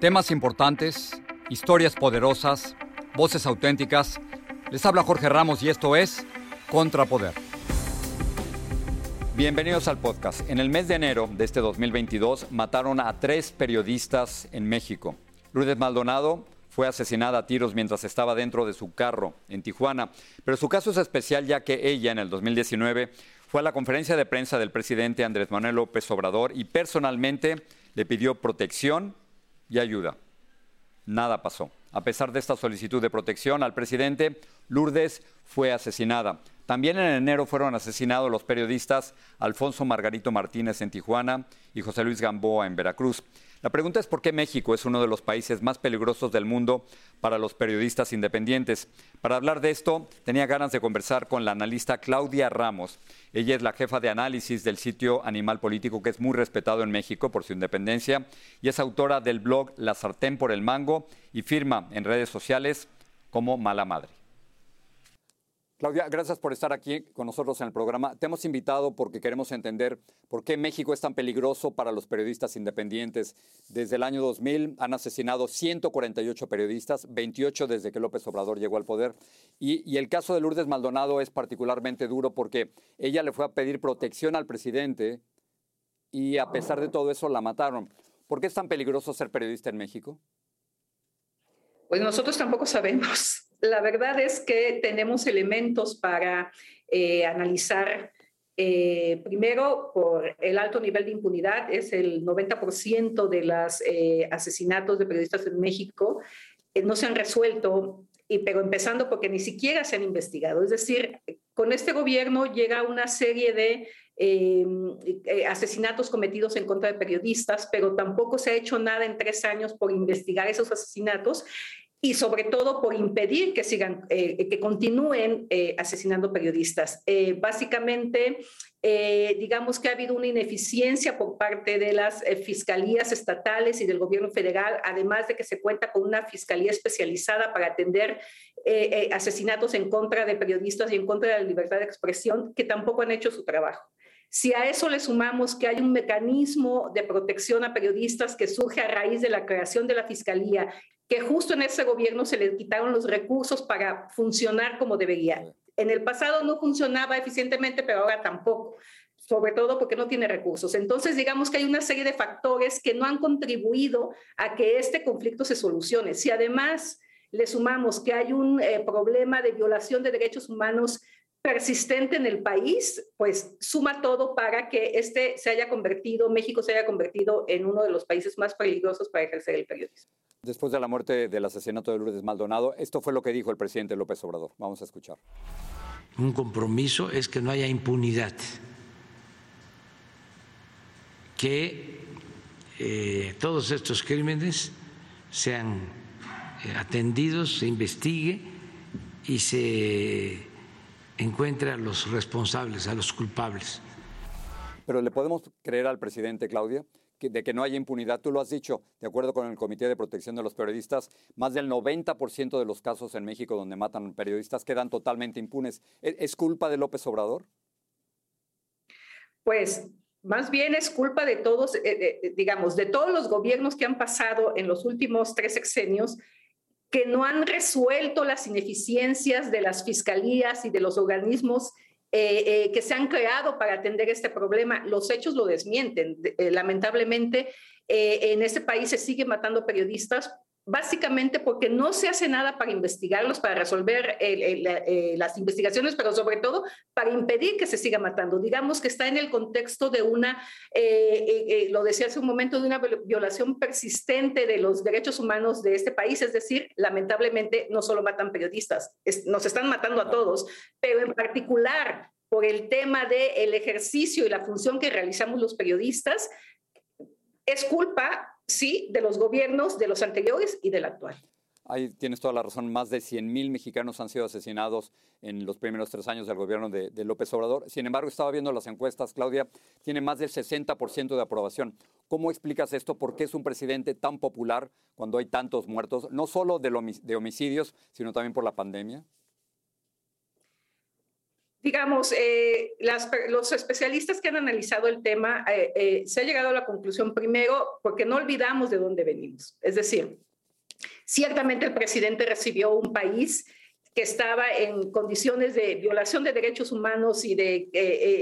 Temas importantes, historias poderosas, voces auténticas. Les habla Jorge Ramos y esto es Contrapoder. Bienvenidos al podcast. En el mes de enero de este 2022 mataron a tres periodistas en México. Lourdes Maldonado fue asesinada a tiros mientras estaba dentro de su carro en Tijuana, pero su caso es especial ya que ella en el 2019 fue a la conferencia de prensa del presidente Andrés Manuel López Obrador y personalmente le pidió protección y ayuda. Nada pasó. A pesar de esta solicitud de protección al presidente, Lourdes fue asesinada. También en enero fueron asesinados los periodistas Alfonso Margarito Martínez en Tijuana y José Luis Gamboa en Veracruz. La pregunta es por qué México es uno de los países más peligrosos del mundo para los periodistas independientes. Para hablar de esto, tenía ganas de conversar con la analista Claudia Ramos. Ella es la jefa de análisis del sitio Animal Político, que es muy respetado en México por su independencia, y es autora del blog La Sartén por el Mango y firma en redes sociales como Mala Madre. Claudia, gracias por estar aquí con nosotros en el programa. Te hemos invitado porque queremos entender por qué México es tan peligroso para los periodistas independientes. Desde el año 2000 han asesinado 148 periodistas, 28 desde que López Obrador llegó al poder. Y, el caso de Lourdes Maldonado es particularmente duro porque ella le fue a pedir protección al presidente y a pesar de todo eso la mataron. ¿Por qué es tan peligroso ser periodista en México? Pues nosotros tampoco sabemos la verdad es que tenemos elementos para eh, analizar. Eh, primero, por el alto nivel de impunidad, es el 90% de los eh, asesinatos de periodistas en México no se han resuelto, y, pero empezando porque ni siquiera se han investigado. Es decir, con este gobierno llega una serie de asesinatos cometidos en contra de periodistas, pero tampoco se ha hecho nada en tres años por investigar esos asesinatos y sobre todo por impedir que sigan, eh, que continúen eh, asesinando periodistas. Eh, básicamente, digamos que ha habido una ineficiencia por parte de las fiscalías estatales y del gobierno federal, además de que se cuenta con una fiscalía especializada para atender asesinatos en contra de periodistas y en contra de la libertad de expresión, que tampoco han hecho su trabajo. Si a eso le sumamos que hay un mecanismo de protección a periodistas que surge a raíz de la creación de la Fiscalía que justo en ese gobierno se le quitaron los recursos para funcionar como debería. En el pasado no funcionaba eficientemente, pero ahora tampoco, sobre todo porque no tiene recursos. Entonces, digamos que hay una serie de factores que no han contribuido a que este conflicto se solucione. Si además le sumamos que hay un eh, problema de violación de derechos humanos persistente en el país, pues suma todo para que este se haya convertido, México se haya convertido en uno de los países más peligrosos para ejercer el periodismo. Después de la muerte del asesinato de Lourdes Maldonado, esto fue lo que dijo el presidente López Obrador. Vamos a escuchar. Un compromiso es que no haya impunidad, que eh, todos estos crímenes sean eh, atendidos, se investigue y se encuentre a los responsables, a los culpables. Pero le podemos creer al presidente, Claudia, de que no haya impunidad. Tú lo has dicho, de acuerdo con el Comité de Protección de los Periodistas, más del 90% de los casos en México donde matan periodistas quedan totalmente impunes. ¿E-, ¿Es culpa de López Obrador? Pues más bien es culpa de todos, eh, digamos, de todos los gobiernos que han pasado en los últimos tres sexenios que no han resuelto las ineficiencias de las fiscalías y de los organismos eh, eh, que se han creado para atender este problema. Los hechos lo desmienten. Eh, lamentablemente, en este país se sigue matando periodistas básicamente porque no se hace nada para investigarlos, para resolver eh, las investigaciones, pero sobre todo para impedir que se siga matando. Digamos que está en el contexto de una, eh, eh, lo decía hace un momento, de una violación persistente de los derechos humanos de este país, es decir, lamentablemente no solo matan periodistas, nos están matando a todos, pero en particular por el tema del ejercicio y la función que realizamos los periodistas, es culpa, sí, de los gobiernos, de los anteriores y del actual. Ahí tienes toda la razón. Más de 100.000 mexicanos han sido asesinados en los primeros tres años del gobierno de, López Obrador. Sin embargo, estaba viendo las encuestas, Claudia, tiene más del 60% de aprobación. ¿Cómo explicas esto? ¿Por qué es un presidente tan popular cuando hay tantos muertos, no solo de homicidios, sino también por la pandemia? Digamos, eh, las, los especialistas que han analizado el tema eh, eh, se ha llegado a la conclusión primero porque no olvidamos de dónde venimos. Es decir, ciertamente el presidente recibió un país que estaba en condiciones de violación de derechos humanos y de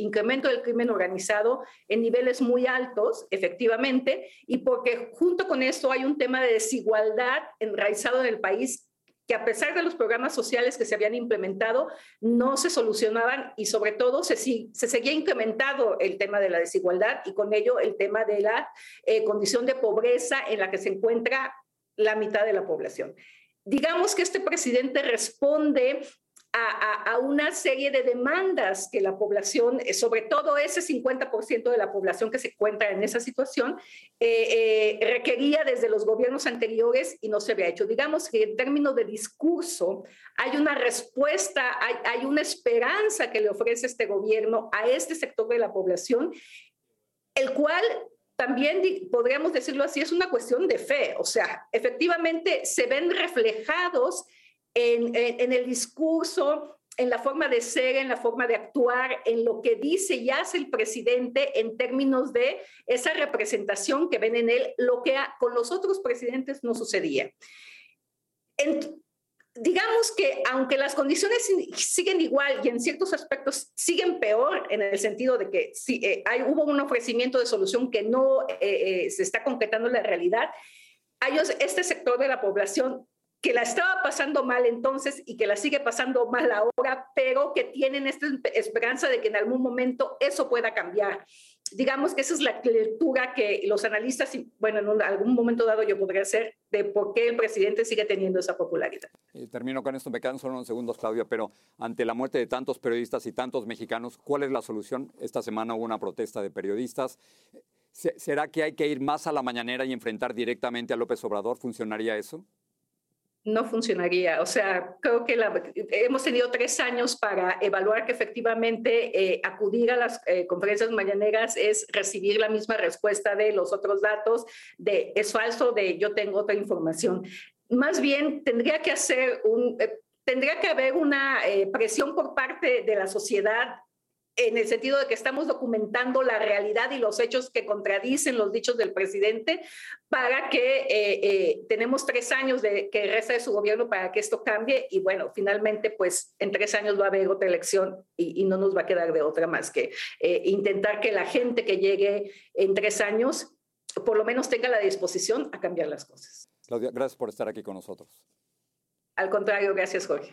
incremento del crimen organizado en niveles muy altos, efectivamente, y porque junto con esto hay un tema de desigualdad enraizado en el país que a pesar de los programas sociales que se habían implementado, no se solucionaban y sobre todo se, se seguía incrementando el tema de la desigualdad y con ello el tema de la eh, condición de pobreza en la que se encuentra la mitad de la población. Digamos que este presidente responde a, una serie de demandas que la población, eh, sobre todo ese 50% de la población que se encuentra en esa situación, eh, eh, requería desde los gobiernos anteriores y no se había hecho. Digamos que en términos de discurso hay una respuesta, hay, hay una esperanza que le ofrece este gobierno a este sector de la población, el cual también podríamos decirlo así, es una cuestión de fe. O sea, efectivamente se ven reflejados en, el discurso, en la forma de ser, en la forma de actuar, en lo que dice y hace el presidente en términos de esa representación que ven en él, lo que con los otros presidentes no sucedía. digamos que aunque las condiciones siguen igual y en ciertos aspectos siguen peor, en el sentido de que si, eh, hay, hubo un ofrecimiento de solución que no eh, eh, se está concretando en la realidad, hay este sector de la población que la estaba pasando mal entonces y que la sigue pasando mal ahora, pero que tienen esta esperanza de que en algún momento eso pueda cambiar. Digamos que esa es la lectura que los analistas, y bueno, en algún momento dado yo podría hacer de por qué el presidente sigue teniendo esa popularidad. Eh, termino con esto, me quedan solo unos segundos, Claudia, pero ante la muerte de tantos periodistas y tantos mexicanos, ¿cuál es la solución? Esta semana hubo una protesta de periodistas. ¿Será que hay que ir más a la mañanera y enfrentar directamente a López Obrador? ¿Funcionaría eso? No funcionaría. O sea, creo que hemos tenido tres años para evaluar que efectivamente eh, acudir a las eh, conferencias mañaneras es recibir la misma respuesta de los otros datos, de es falso, de yo tengo otra información. Más bien tendría que hacer un... Eh, tendría que haber una presión por parte de la sociedad en el sentido de que estamos documentando la realidad y los hechos que contradicen los dichos del presidente para que eh, eh, tenemos tres años de que resta de su gobierno para que esto cambie y bueno, finalmente pues en tres años va a haber otra elección y, no nos va a quedar de otra más que eh, intentar que la gente que llegue en tres años por lo menos tenga la disposición a cambiar las cosas. Claudia, gracias por estar aquí con nosotros. Al contrario, gracias Jorge.